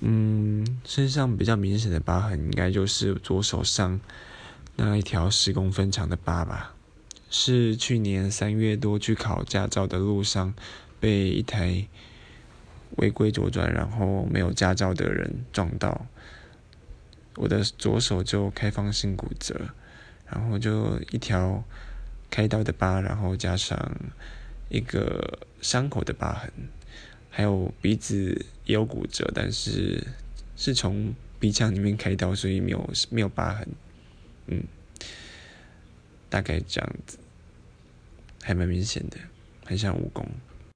嗯，身上比较明显的疤痕，应该就是左手上那一条十公分长的疤吧。是去年三月多去考驾照的路上，被一台违规左转，然后没有驾照的人撞到，我的左手就开放性骨折，然后就一条开刀的疤，然后加上一个伤口的疤痕，还有鼻子也有骨折，但是是从鼻腔里面开刀，所以没有没有疤痕，嗯。大概这样子，还蛮明显的，很像蜈蚣。